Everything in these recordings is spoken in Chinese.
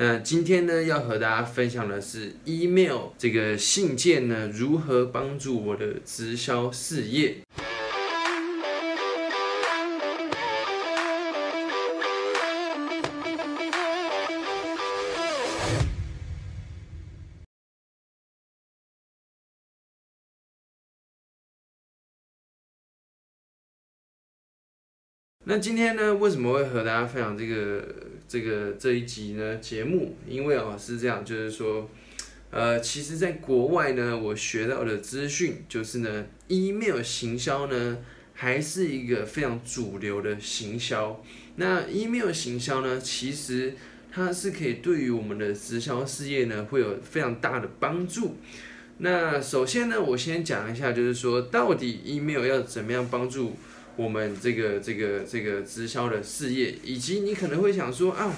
那今天呢，要和大家分享的是 email 这个信件呢，如何帮助我的直销事业。那今天呢，为什么会和大家分享这个这个这一集呢？节目，因为哦是这样，就是说，呃，其实在国外呢，我学到的资讯就是呢，email 行销呢，还是一个非常主流的行销。那 email 行销呢，其实它是可以对于我们的直销事业呢，会有非常大的帮助。那首先呢，我先讲一下，就是说，到底 email 要怎么样帮助？我们这个这个这个直销的事业，以及你可能会想说啊，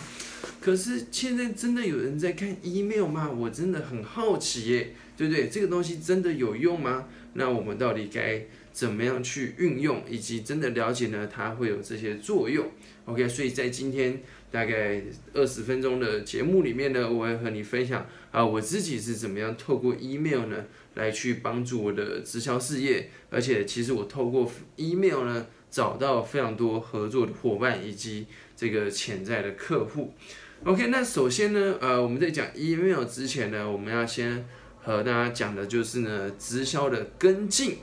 可是现在真的有人在看 email 吗？我真的很好奇耶，对不对？这个东西真的有用吗？那我们到底该怎么样去运用，以及真的了解呢？它会有这些作用。OK，所以在今天大概二十分钟的节目里面呢，我会和你分享啊，我自己是怎么样透过 email 呢？来去帮助我的直销事业，而且其实我透过 email 呢，找到非常多合作的伙伴以及这个潜在的客户。OK，那首先呢，呃，我们在讲 email 之前呢，我们要先和大家讲的就是呢，直销的跟进。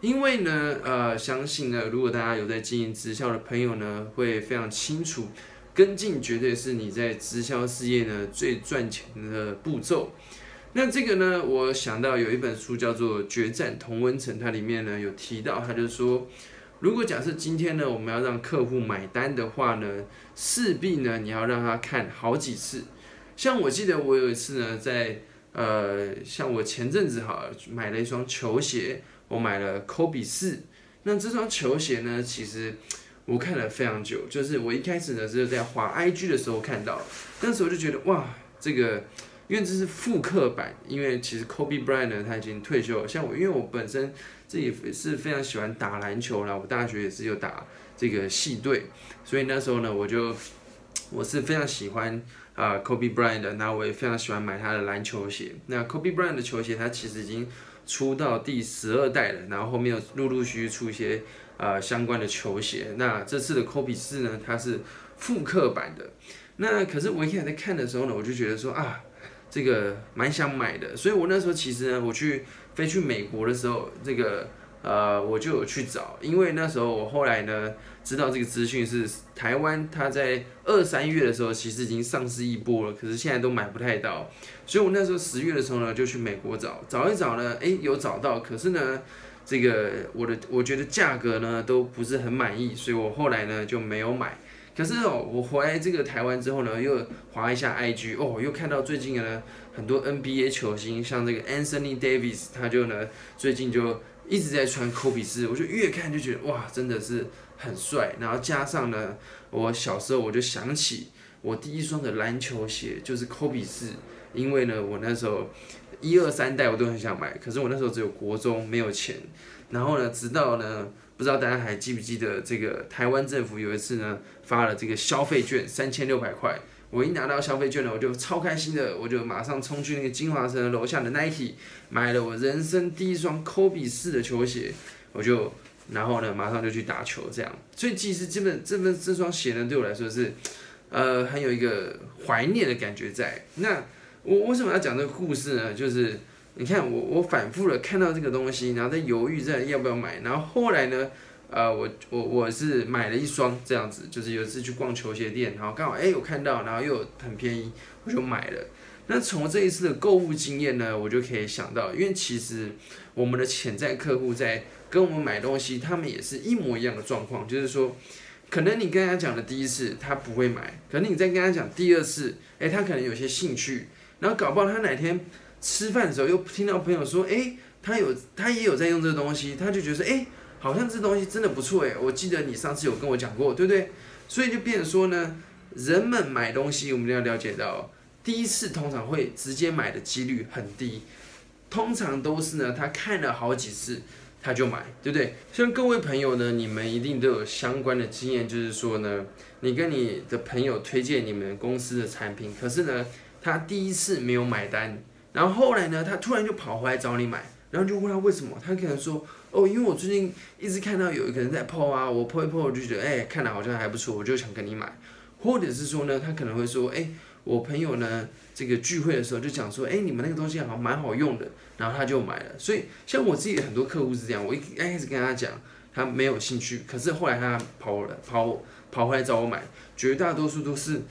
因为呢，呃，相信呢，如果大家有在经营直销的朋友呢，会非常清楚，跟进绝对是你在直销事业呢最赚钱的步骤。那这个呢，我想到有一本书叫做《决战同温层》，它里面呢有提到，他就说，如果假设今天呢，我们要让客户买单的话呢，势必呢你要让他看好几次。像我记得我有一次呢，在呃，像我前阵子哈买了一双球鞋，我买了科比四。那这双球鞋呢，其实我看了非常久，就是我一开始呢是在滑 IG 的时候看到，那时候就觉得哇，这个。因为这是复刻版，因为其实 Kobe Bryant 呢他已经退休了。像我，因为我本身自己是非常喜欢打篮球啦，我大学也是有打这个系队，所以那时候呢，我就我是非常喜欢啊 Kobe Bryant 的，那我也非常喜欢买他的篮球鞋。那 Kobe Bryant 的球鞋，它其实已经出到第十二代了，然后后面又陆陆续续出一些呃相关的球鞋。那这次的 Kobe 四呢，它是复刻版的。那可是我一开始在看的时候呢，我就觉得说啊。这个蛮想买的，所以我那时候其实呢，我去飞去美国的时候，这个呃，我就有去找，因为那时候我后来呢知道这个资讯是台湾，它在二三月的时候其实已经上市一波了，可是现在都买不太到，所以我那时候十月的时候呢就去美国找，找一找呢，诶，有找到，可是呢，这个我的我觉得价格呢都不是很满意，所以我后来呢就没有买。可是哦，我回来这个台湾之后呢，又划一下 IG 哦，又看到最近呢很多 NBA 球星，像这个 Anthony Davis，他就呢最近就一直在穿 Kobe 四，我就越看就觉得哇，真的是很帅。然后加上呢，我小时候我就想起我第一双的篮球鞋就是 Kobe 四，因为呢我那时候一二三代我都很想买，可是我那时候只有国中没有钱。然后呢，直到呢。不知道大家还记不记得这个台湾政府有一次呢发了这个消费券三千六百块，我一拿到消费券呢，我就超开心的，我就马上冲去那个金华城楼下的 Nike 买了我人生第一双 Kobe 四的球鞋，我就然后呢马上就去打球这样，所以其实这本这份这双鞋呢对我来说是呃很有一个怀念的感觉在。那我为什么要讲这个故事呢？就是。你看我我反复的看到这个东西，然后在犹豫在要不要买，然后后来呢，呃，我我我是买了一双这样子，就是有一次去逛球鞋店，然后刚好哎我看到，然后又很便宜，我就买了。那从这一次的购物经验呢，我就可以想到，因为其实我们的潜在客户在跟我们买东西，他们也是一模一样的状况，就是说，可能你跟他讲的第一次他不会买，可能你再跟他讲第二次，哎，他可能有些兴趣，然后搞不好他哪天。吃饭的时候又听到朋友说，哎，他有他也有在用这个东西，他就觉得，哎，好像这东西真的不错，哎，我记得你上次有跟我讲过，对不对？所以就变成说呢，人们买东西，我们要了解到，第一次通常会直接买的几率很低，通常都是呢，他看了好几次，他就买，对不对？像各位朋友呢，你们一定都有相关的经验，就是说呢，你跟你的朋友推荐你们公司的产品，可是呢，他第一次没有买单，然后后来呢，他突然就跑回来找你买，然后就问他为什么，他可能说，哦，因为我最近一直看到有一个人在 PO 啊，我 PO 一 PO 我就觉得，哎，看来好像还不错，我就想跟你买，或者是说呢，他可能会说，哎。我朋友呢，这个聚会的时候就讲说，哎，你们那个东西好像蛮好用的，然后他就买了。所以像我自己很多客户是这样，我一开始跟他讲，他没有兴趣，可是后来他跑了跑跑回来找我买，绝大多数都是，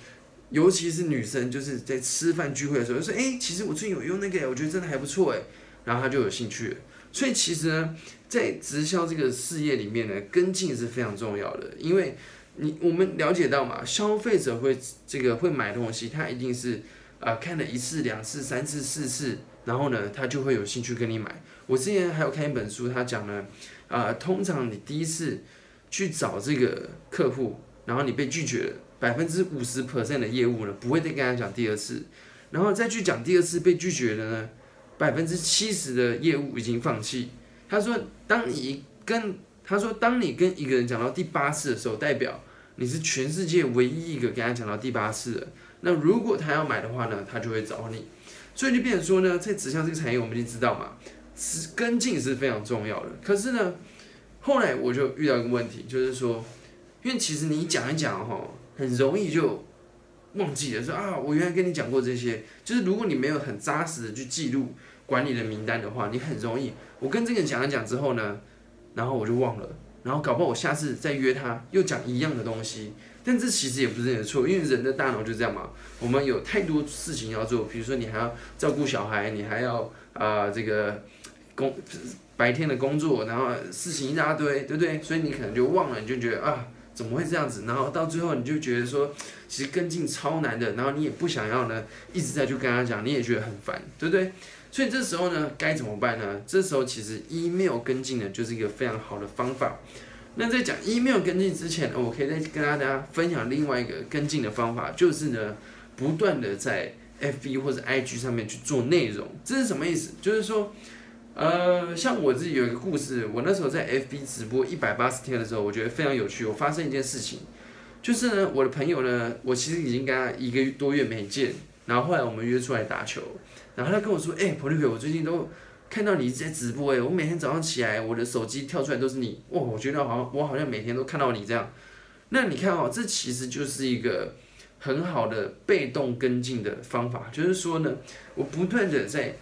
尤其是女生，就是在吃饭聚会的时候就说，哎，其实我最近有用那个，我觉得真的还不错哎，然后他就有兴趣了。所以其实呢，在直销这个事业里面呢，跟进是非常重要的，因为。你我们了解到嘛？消费者会这个会买东西，他一定是啊看了一次、两次、三次、四次，然后呢，他就会有兴趣跟你买。我之前还有看一本书，他讲呢，啊，通常你第一次去找这个客户，然后你被拒绝了，百分之五十 percent 的业务呢，不会再跟他讲第二次，然后再去讲第二次被拒绝的呢，百分之七十的业务已经放弃。他说，当你跟他说：“当你跟一个人讲到第八次的时候，代表你是全世界唯一一个跟他讲到第八次的。那如果他要买的话呢，他就会找你。所以就变成说呢，在直销这个产业，我们已经知道嘛，是跟进是非常重要的。可是呢，后来我就遇到一个问题，就是说，因为其实你讲一讲哈，很容易就忘记了，说啊，我原来跟你讲过这些。就是如果你没有很扎实的去记录管理的名单的话，你很容易，我跟这个人讲一讲之后呢。”然后我就忘了，然后搞不好我下次再约他又讲一样的东西，但这其实也不是你的错，因为人的大脑就这样嘛。我们有太多事情要做，比如说你还要照顾小孩，你还要啊这个工白天的工作，然后事情一大堆，对不对？所以你可能就忘了，你就觉得啊怎么会这样子？然后到最后你就觉得说，其实跟进超难的，然后你也不想要呢，一直在去跟他讲，你也觉得很烦，对不对？所以这时候呢，该怎么办呢？这时候其实 email 跟进呢，就是一个非常好的方法。那在讲 email 跟进之前呢，我可以再跟大家分享另外一个跟进的方法，就是呢，不断的在 FB 或者 IG 上面去做内容。这是什么意思？就是说，呃，像我自己有一个故事，我那时候在 FB 直播一百八十天的时候，我觉得非常有趣。我发生一件事情，就是呢，我的朋友呢，我其实已经跟他一个多月没见，然后后来我们约出来打球。然后他跟我说：“哎，彭丽奎，我最近都看到你一直在直播，哎，我每天早上起来，我的手机跳出来都是你，哇，我觉得好像我好像每天都看到你这样。那你看哦，这其实就是一个很好的被动跟进的方法，就是说呢，我不断的在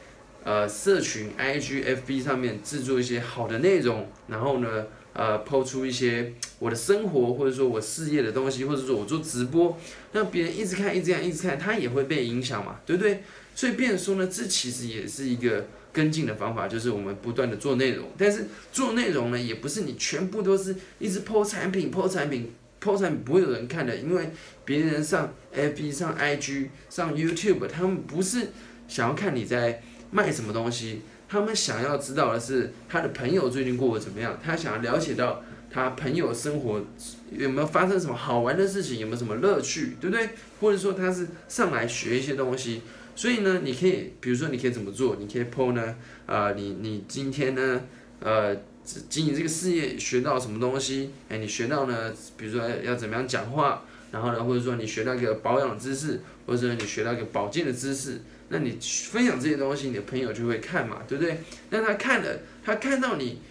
呃社群 IG、FB 上面制作一些好的内容，然后呢，呃，抛出一些我的生活或者说我事业的东西，或者说我做直播，让别人一直看、一直看、一直看，他也会被影响嘛，对不对？”所以，变说呢，这其实也是一个跟进的方法，就是我们不断的做内容。但是做内容呢，也不是你全部都是一直抛产品、抛产品、抛产品，不会有人看的。因为别人上 FB、上 IG、上 YouTube，他们不是想要看你在卖什么东西，他们想要知道的是他的朋友最近过得怎么样，他想要了解到他朋友生活有没有发生什么好玩的事情，有没有什么乐趣，对不对？或者说他是上来学一些东西。所以呢，你可以，比如说，你可以怎么做？你可以 PO 呢，啊，你你今天呢，呃，经营这个事业学到什么东西？哎，你学到呢，比如说要怎么样讲话，然后呢，或者说你学到一个保养知识，或者说你学到一个保健的知识，那你分享这些东西，你的朋友就会看嘛，对不对？那他看了，他看到你，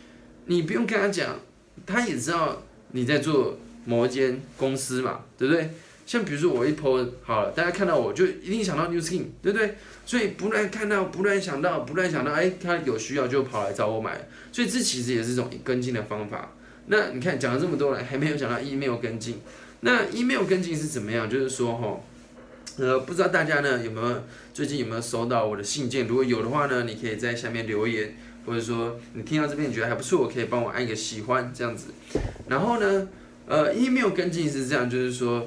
你不用跟他讲，他也知道你在做某一间公司嘛，对不对？像比如说我一 po 好了，大家看到我就一定想到 New Skin，对不对？所以不断看到，不断想到，不断想到，哎，他有需要就跑来找我买，所以这其实也是一种跟进的方法。那你看讲了这么多了，还没有讲到 email 跟进。那 email 跟进是怎么样？就是说哈，呃，不知道大家呢有没有最近有没有收到我的信件？如果有的话呢，你可以在下面留言，或者说你听到这边你觉得还不错，可以帮我按一个喜欢这样子。然后呢，呃，email 跟进是这样，就是说。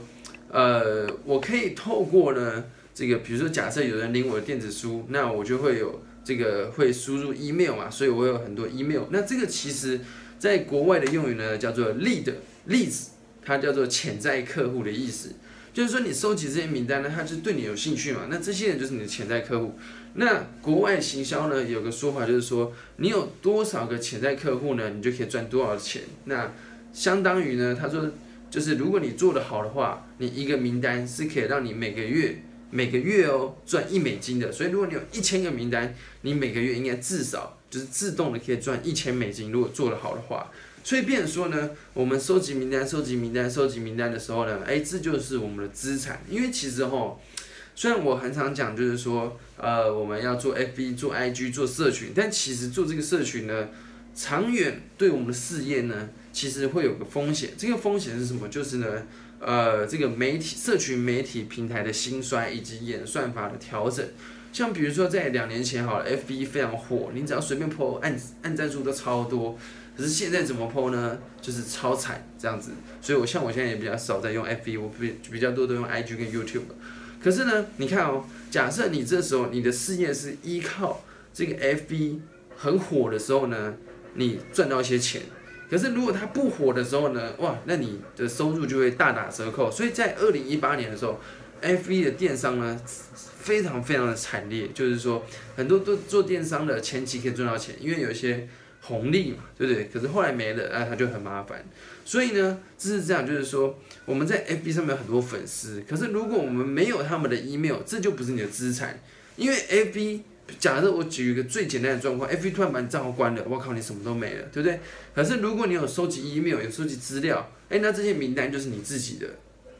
呃，我可以透过呢，这个比如说，假设有人领我的电子书，那我就会有这个会输入 email 嘛，所以我有很多 email。那这个其实在国外的用语呢，叫做 lead，leads，它叫做潜在客户的意思。就是说你收集这些名单呢，他就对你有兴趣嘛，那这些人就是你的潜在客户。那国外行销呢，有个说法就是说，你有多少个潜在客户呢，你就可以赚多少钱。那相当于呢，他说，就是如果你做得好的话，你一个名单是可以让你每个月每个月哦赚一美金的。所以如果你有一千个名单，你每个月应该至少就是自动的可以赚一千美金。如果做得好的话，所以变说呢，我们收集名单、收集名单、收集名单的时候呢，哎，这就是我们的资产。因为其实哈。虽然我很常讲，就是说，呃，我们要做 FB、做 IG、做社群，但其实做这个社群呢，长远对我们的事业呢，其实会有个风险。这个风险是什么？就是呢，呃，这个媒体、社群媒体平台的兴衰以及演算法的调整。像比如说在两年前，好了，FB 非常火，你只要随便 po，按按赞数都超多。可是现在怎么 po 呢？就是超惨这样子。所以我像我现在也比较少在用 FB，我比比较多都用 IG 跟 YouTube。可是呢，你看哦，假设你这时候你的事业是依靠这个 FB 很火的时候呢，你赚到一些钱。可是如果它不火的时候呢，哇，那你的收入就会大打折扣。所以在二零一八年的时候，FB 的电商呢非常非常的惨烈，就是说很多都做电商的前期可以赚到钱，因为有些。红利嘛，对不对？可是后来没了，那他就很麻烦。所以呢，就是这样，就是说我们在 FB 上面有很多粉丝，可是如果我们没有他们的 email，这就不是你的资产。因为 FB，假设我举一个最简单的状况，FB 突然把你账号关了，我靠，你什么都没了，对不对？可是如果你有收集 email，有收集资料，哎，那这些名单就是你自己的，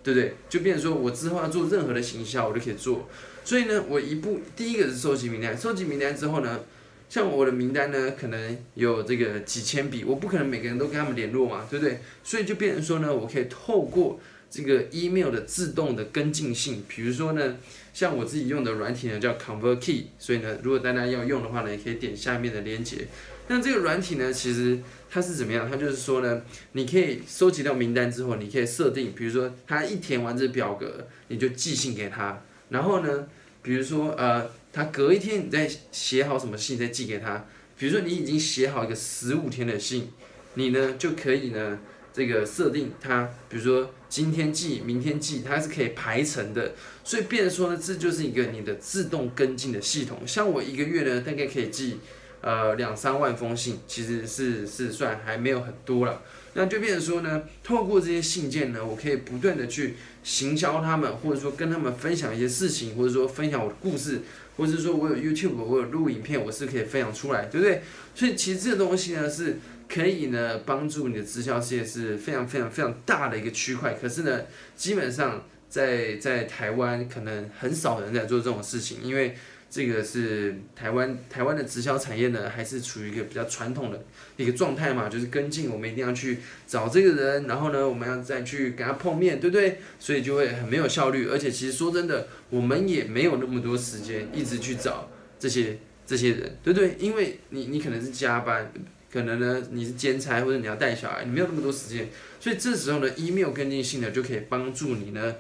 对不对？就变成说我之后要做任何的行销，我都可以做。所以呢，我一步第一个是收集名单，收集名单之后呢？像我的名单呢，可能有这个几千笔，我不可能每个人都跟他们联络嘛，对不对？所以就变成说呢，我可以透过这个 email 的自动的跟进性，比如说呢，像我自己用的软体呢叫 ConvertKey，所以呢，如果大家要用的话呢，也可以点下面的链接。那这个软体呢，其实它是怎么样？它就是说呢，你可以收集到名单之后，你可以设定，比如说他一填完这表格，你就寄信给他，然后呢，比如说呃。他隔一天，你再写好什么信再寄给他。比如说你已经写好一个十五天的信，你呢就可以呢这个设定它，比如说今天寄，明天寄，它是可以排成的。所以变说呢，这就是一个你的自动跟进的系统。像我一个月呢，大概可以寄呃两三万封信，其实是是算还没有很多了。那就变成说呢，透过这些信件呢，我可以不断的去行销他们，或者说跟他们分享一些事情，或者说分享我的故事。或者说我有 YouTube，我有录影片，我是可以分享出来，对不对？所以其实这个东西呢，是可以呢帮助你的直销事业是非常非常非常大的一个区块。可是呢，基本上在在台湾可能很少人在做这种事情，因为。这个是台湾台湾的直销产业呢，还是处于一个比较传统的一个状态嘛？就是跟进，我们一定要去找这个人，然后呢，我们要再去跟他碰面，对不对？所以就会很没有效率，而且其实说真的，我们也没有那么多时间一直去找这些这些人，对不对？因为你你可能是加班，可能呢你是兼差或者你要带小孩，你没有那么多时间，所以这时候呢，email 跟进性呢就可以帮助你呢，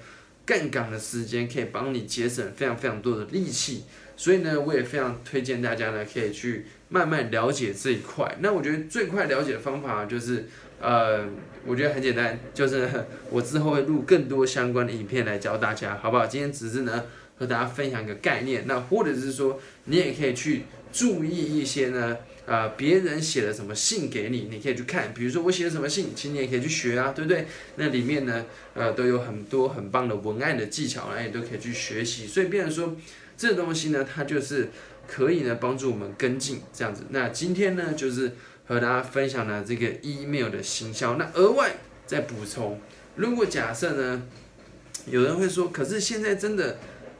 干岗的时间可以帮你节省非常非常多的力气。所以呢，我也非常推荐大家呢，可以去慢慢了解这一块。那我觉得最快了解的方法就是，呃，我觉得很简单，就是 我之后会录更多相关的影片来教大家，好不好？今天只是呢和大家分享一个概念，那或者是说你也可以去注意一些呢，呃，别人写了什么信给你，你可以去看，比如说我写了什么信，其实你也可以去学啊，对不对？那里面呢，呃，都有很多很棒的文案的技巧，那也都可以去学习。所以，变成说。这个东西呢，它就是可以呢帮助我们跟进这样子。那今天呢，就是和大家分享了这个 email 的行销。那额外再补充，如果假设呢，有人会说，可是现在真的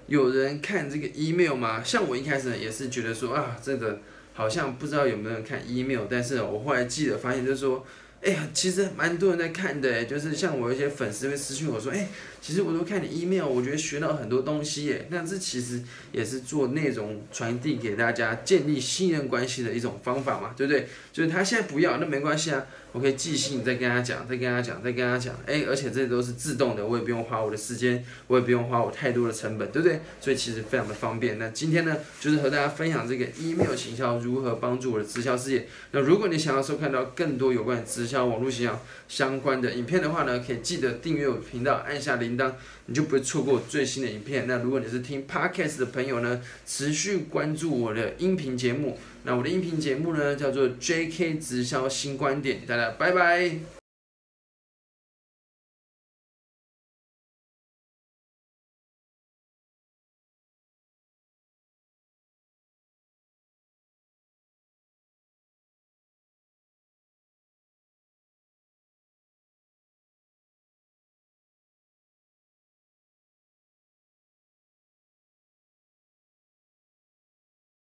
有人看这个 email 吗？像我一开始呢也是觉得说啊，这个好像不知道有没有人看 email，但是我后来记得发现就是说。哎呀，其实蛮多人在看的，就是像我一些粉丝会私信我说，哎，其实我都看你 email，我觉得学到很多东西耶。那这其实也是做内容传递给大家，建立信任关系的一种方法嘛，对不对？就是他现在不要，那没关系啊，我可以寄信再跟他讲，再跟他讲，再跟他讲，哎，而且这都是自动的，我也不用花我的时间，我也不用花我太多的成本，对不对？所以其实非常的方便。那今天呢，就是和大家分享这个 email 行销如何帮助我的直销事业。那如果你想要收看到更多有关直销，网络行销相关的影片的话呢，可以记得订阅我的频道，按下铃铃铛，你就不会错过最新的影片。那如果你是听 Podcast 的朋友呢，持续关注我的音频节目。那我的音频节目呢，叫做 J.K. 直销新观点。大家拜拜。